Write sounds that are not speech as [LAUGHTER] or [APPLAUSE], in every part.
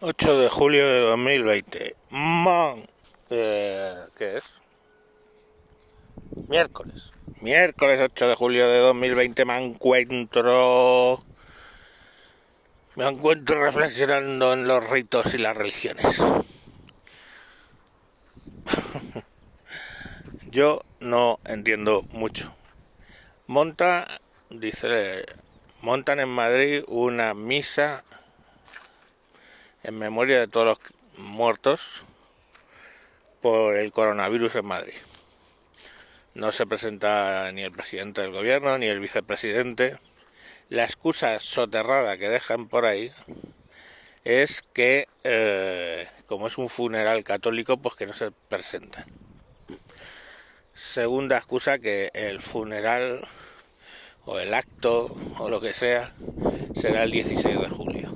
8 de julio de 2020. Man. Eh, ¿Qué es? Miércoles. Miércoles 8 de julio de 2020 me encuentro... Me encuentro reflexionando en los ritos y las religiones. [LAUGHS] Yo no entiendo mucho. Monta, dice, montan en Madrid una misa en memoria de todos los muertos por el coronavirus en Madrid. No se presenta ni el presidente del gobierno ni el vicepresidente. La excusa soterrada que dejan por ahí es que, eh, como es un funeral católico, pues que no se presentan. Segunda excusa que el funeral o el acto o lo que sea será el 16 de julio.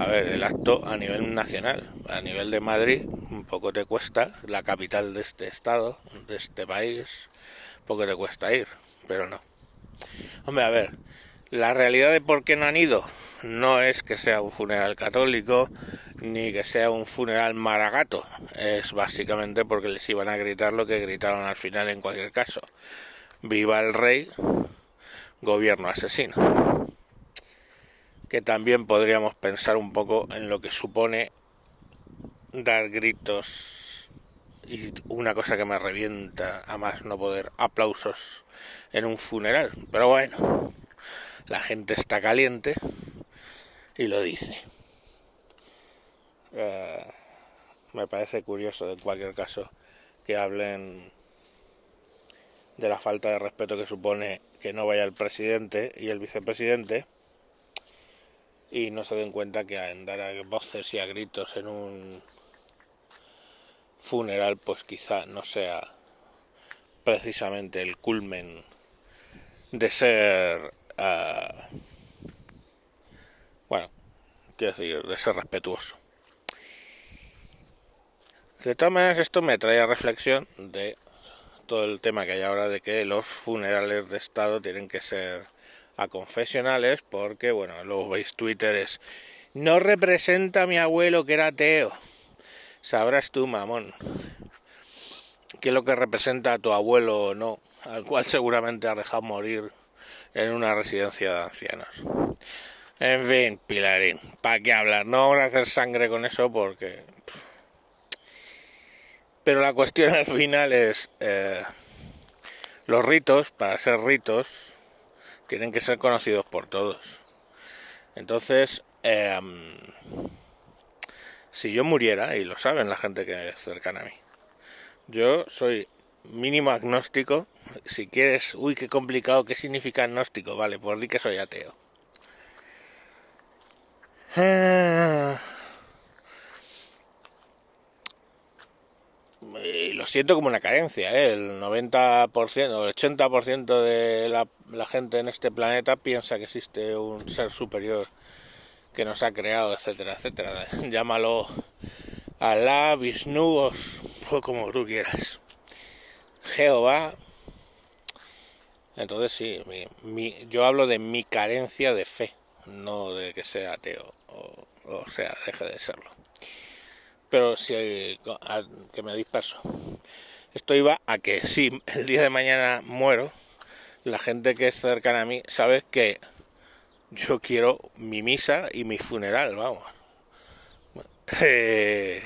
A ver, el acto a nivel nacional, a nivel de Madrid, un poco te cuesta, la capital de este estado, de este país, un poco te cuesta ir, pero no. Hombre, a ver, la realidad de por qué no han ido no es que sea un funeral católico ni que sea un funeral maragato, es básicamente porque les iban a gritar lo que gritaron al final en cualquier caso. Viva el rey, gobierno asesino que también podríamos pensar un poco en lo que supone dar gritos y una cosa que me revienta a más no poder aplausos en un funeral. Pero bueno, la gente está caliente y lo dice. Eh, me parece curioso en cualquier caso que hablen de la falta de respeto que supone que no vaya el presidente y el vicepresidente y no se den cuenta que andar a voces y a gritos en un funeral pues quizá no sea precisamente el culmen de ser uh, bueno quiero decir de ser respetuoso. De todas maneras esto me trae a reflexión de todo el tema que hay ahora de que los funerales de estado tienen que ser a confesionales porque, bueno, luego veis Twitter es, no representa a mi abuelo que era ateo. Sabrás tú, mamón, qué es lo que representa a tu abuelo o no, al cual seguramente ha dejado morir en una residencia de ancianos. En fin, Pilarín, ¿para qué hablar? No vamos a hacer sangre con eso porque... Pero la cuestión al final es... Eh, los ritos, para ser ritos, tienen que ser conocidos por todos. Entonces, em, si yo muriera, y lo saben la gente que es cercana a mí, yo soy mínimo agnóstico. Si quieres, uy, qué complicado, ¿qué significa agnóstico? Vale, pues di que soy ateo. Y lo siento como una carencia, ¿eh? el 90% o el 80% de la, gente en este planeta piensa que existe un ser superior que nos ha creado, etcétera, etcétera. [LAUGHS] Llámalo Alá, Vishnu [LAUGHS] o como tú quieras. Jehová. Entonces sí, mi, yo hablo de mi carencia de fe, no de que sea ateo o sea, deje de serlo pero si que me disperso. Esto iba a que si el día de mañana muero, la gente que es cercana a mí sabe que yo quiero mi misa y mi funeral, vamos. [LAUGHS] Eh,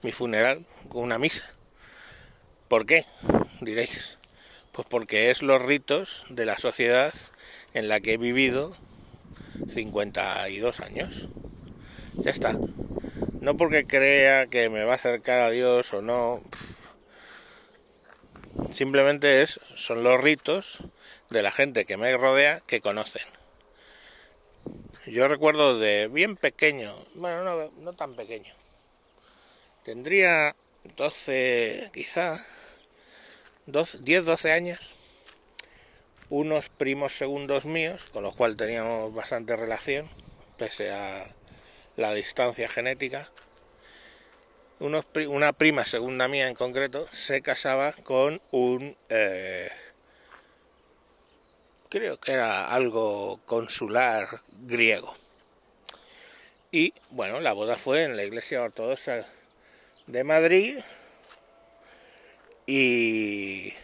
mi funeral con una misa. ¿Por qué? Diréis. Pues porque es los ritos de la sociedad en la que he vivido 52 años. Ya está. No porque crea que me va a acercar a Dios o no. Simplemente es, son los ritos de la gente que me rodea que conocen. Yo recuerdo de bien pequeño, bueno, no, tan pequeño. Tendría 12, quizá, 10, 12 años. Unos primos segundos míos, con los cuales teníamos bastante relación, pese a la distancia genética, una prima segunda mía en concreto se casaba con un, eh, creo que era algo consular griego. Y bueno, la boda fue en la iglesia ortodoxa de Madrid y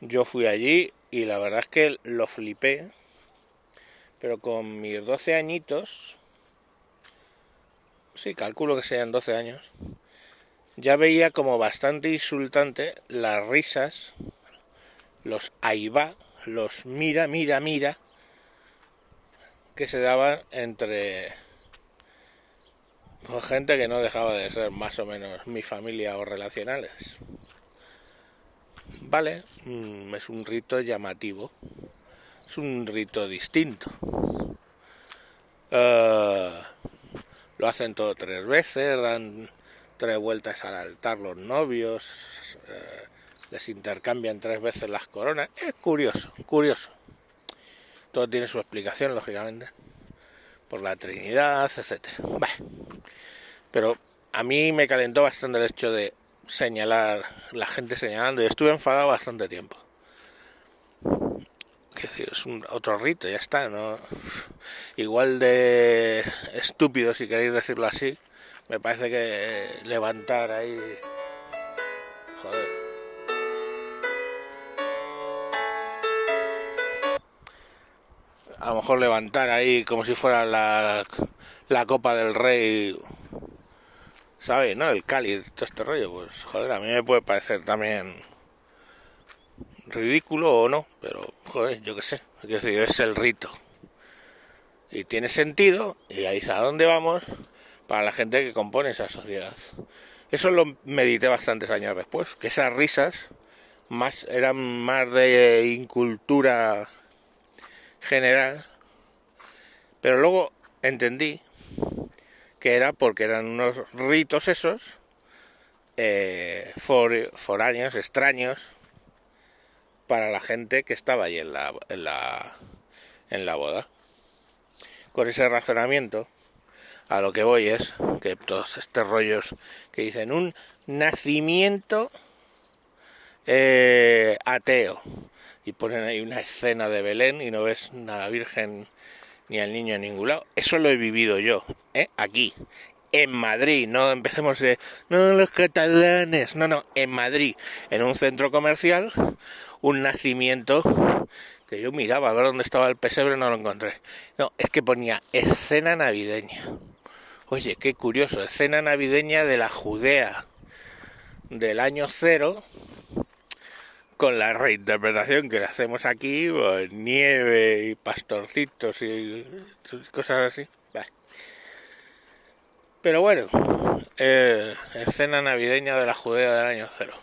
yo fui allí y la verdad es que lo flipé, pero con mis 12 añitos, sí, calculo que sean 12 años, ya veía como bastante insultante las risas, los ahí va, los mira, mira, mira, que se daban entre pues, gente que no dejaba de ser más o menos mi familia o relacionales. Vale, mm, es un rito llamativo, es un rito distinto. Eh, lo hacen todo tres veces, dan tres vueltas al altar los novios, eh, les intercambian tres veces las coronas. Es curioso, curioso. Todo tiene su explicación, lógicamente, por la Trinidad, etcétera. Pero a mí me calentó bastante el hecho de señalar, la gente señalando, y estuve enfadado bastante tiempo. Es es un otro rito, ya está, ¿no? Igual de estúpido, si queréis decirlo así, me parece que levantar ahí. Joder. A lo mejor levantar ahí como si fuera la, la copa del rey ¿sabes? ¿No? El cáliz, todo este rollo, pues joder, a mí me puede parecer también ridículo o no, pero joder, yo qué sé, es el rito. Y tiene sentido, y ahí es a dónde vamos, para la gente que compone esa sociedad. Eso lo medité bastantes años después, que esas risas más eran más de incultura general, pero luego entendí que era porque eran unos ritos esos, eh, foráneos, extraños, para la gente que estaba allí en la, en la, en la boda. Con ese razonamiento, a lo que voy es que todos estos rollos que dicen un nacimiento eh, ateo y ponen ahí una escena de Belén y no ves nada virgen ni al niño en ningún lado. Eso lo he vivido yo, ¿eh? aquí, en Madrid. No empecemos de, no, los catalanes, no, no, en Madrid, en un centro comercial, un nacimiento que yo miraba a ver dónde estaba el pesebre, no lo encontré. No, es que ponía escena navideña. Oye, qué curioso, escena navideña de la Judea del año cero con la reinterpretación que le hacemos aquí, pues, nieve y pastorcitos y cosas así. Pero bueno, eh, escena navideña de la Judea del año cero.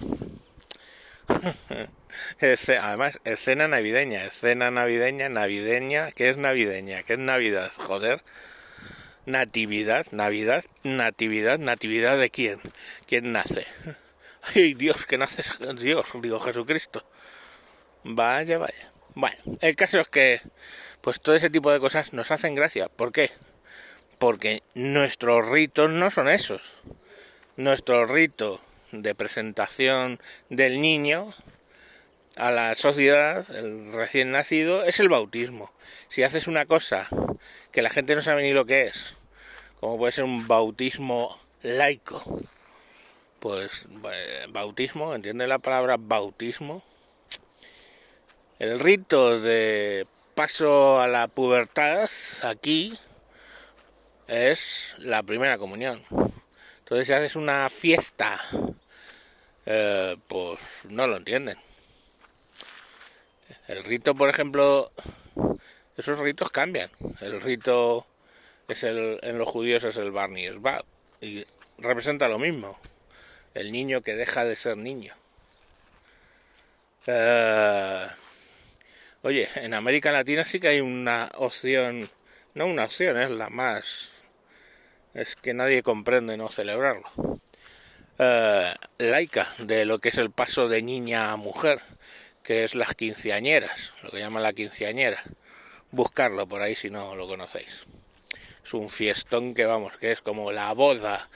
[LAUGHS] Además, escena navideña, escena navideña, navideña, ¿qué es navideña? ¿Qué es Navidad? Joder. Natividad, Navidad, natividad, natividad de quién? ¿Quién nace? [LAUGHS] ¡Ay, Dios, que nace Dios! Digo, Jesucristo. Vaya, vaya. Bueno, el caso es que, pues todo ese tipo de cosas nos hacen gracia. ¿Por qué? Porque nuestros ritos no son esos. Nuestro rito de presentación del niño a la sociedad, el recién nacido, es el bautismo. Si haces una cosa que la gente no sabe ni lo que es, como puede ser un bautismo laico, pues bautismo, ¿entiende la palabra bautismo? El rito de paso a la pubertad aquí es la primera comunión. Entonces si haces una fiesta, eh, pues no lo entienden. El rito, por ejemplo, esos ritos cambian. El rito es el, en los judíos es el Barney y representa lo mismo el niño que deja de ser niño. Eh, oye, en América Latina sí que hay una opción, no una opción, es la más, es que nadie comprende no celebrarlo. Eh, laica de lo que es el paso de niña a mujer, que es las quinceañeras, lo que llaman la quinceañera. Buscarlo por ahí si no lo conocéis. Es un fiestón que vamos, que es como la boda,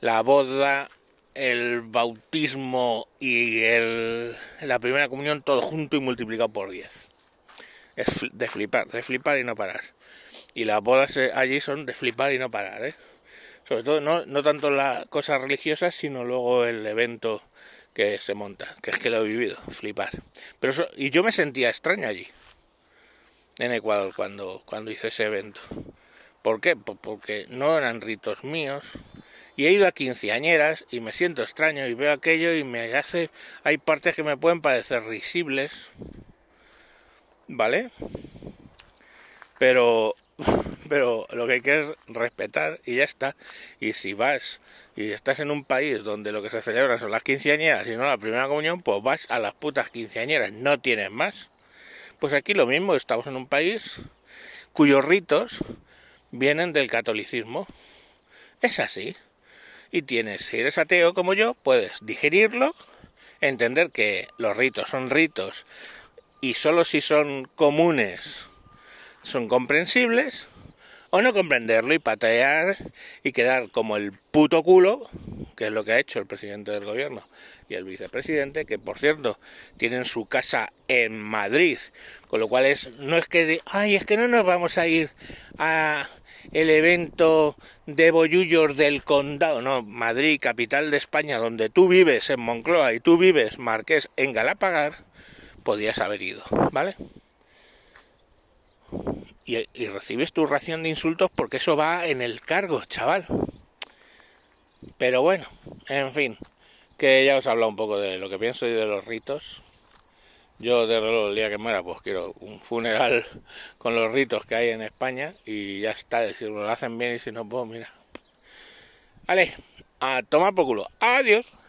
la boda el bautismo y el, la primera comunión todo junto y multiplicado por 10. Es de flipar, de flipar y no parar. Y las bodas eh, allí son de flipar y no parar, ¿eh? Sobre todo no, no tanto las cosas religiosas, sino luego el evento que se monta, que es que lo he vivido, flipar. Pero y yo me sentía extraño allí, en Ecuador, cuando, cuando hice ese evento. ¿Por qué? Porque no eran ritos míos. Y he ido a quinceañeras y me siento extraño y veo aquello y me hace... Hay partes que me pueden parecer risibles. ¿Vale? Pero pero lo que hay que es respetar y ya está. Y si vas y estás en un país donde lo que se celebra son las quinceañeras y no la primera comunión, pues vas a las putas quinceañeras, no tienes más. Pues aquí lo mismo, estamos en un país cuyos ritos vienen del catolicismo. Es así. Y tienes, si eres ateo como yo, puedes digerirlo, entender que los ritos son ritos y solo si son comunes son comprensibles o no comprenderlo y patear y quedar como el puto culo, que es lo que ha hecho el presidente del gobierno y el vicepresidente, que por cierto tienen su casa en Madrid, con lo cual es no es que de, ay, es que no nos vamos a ir a el evento de Bollullos del condado, no, Madrid, capital de España, donde tú vives en Moncloa y tú vives, Marqués, en Galapagar, podías haber ido, ¿vale? Y, recibes tu ración de insultos porque eso va en el cargo, chaval. Pero bueno, en fin, que ya os he hablado un poco de lo que pienso y de los ritos. Yo, de luego, el día que muera, pues quiero un funeral [LAUGHS] con los ritos que hay en España y ya está. Si lo hacen bien y si no, pues mira. Vale, a tomar por culo. Adiós.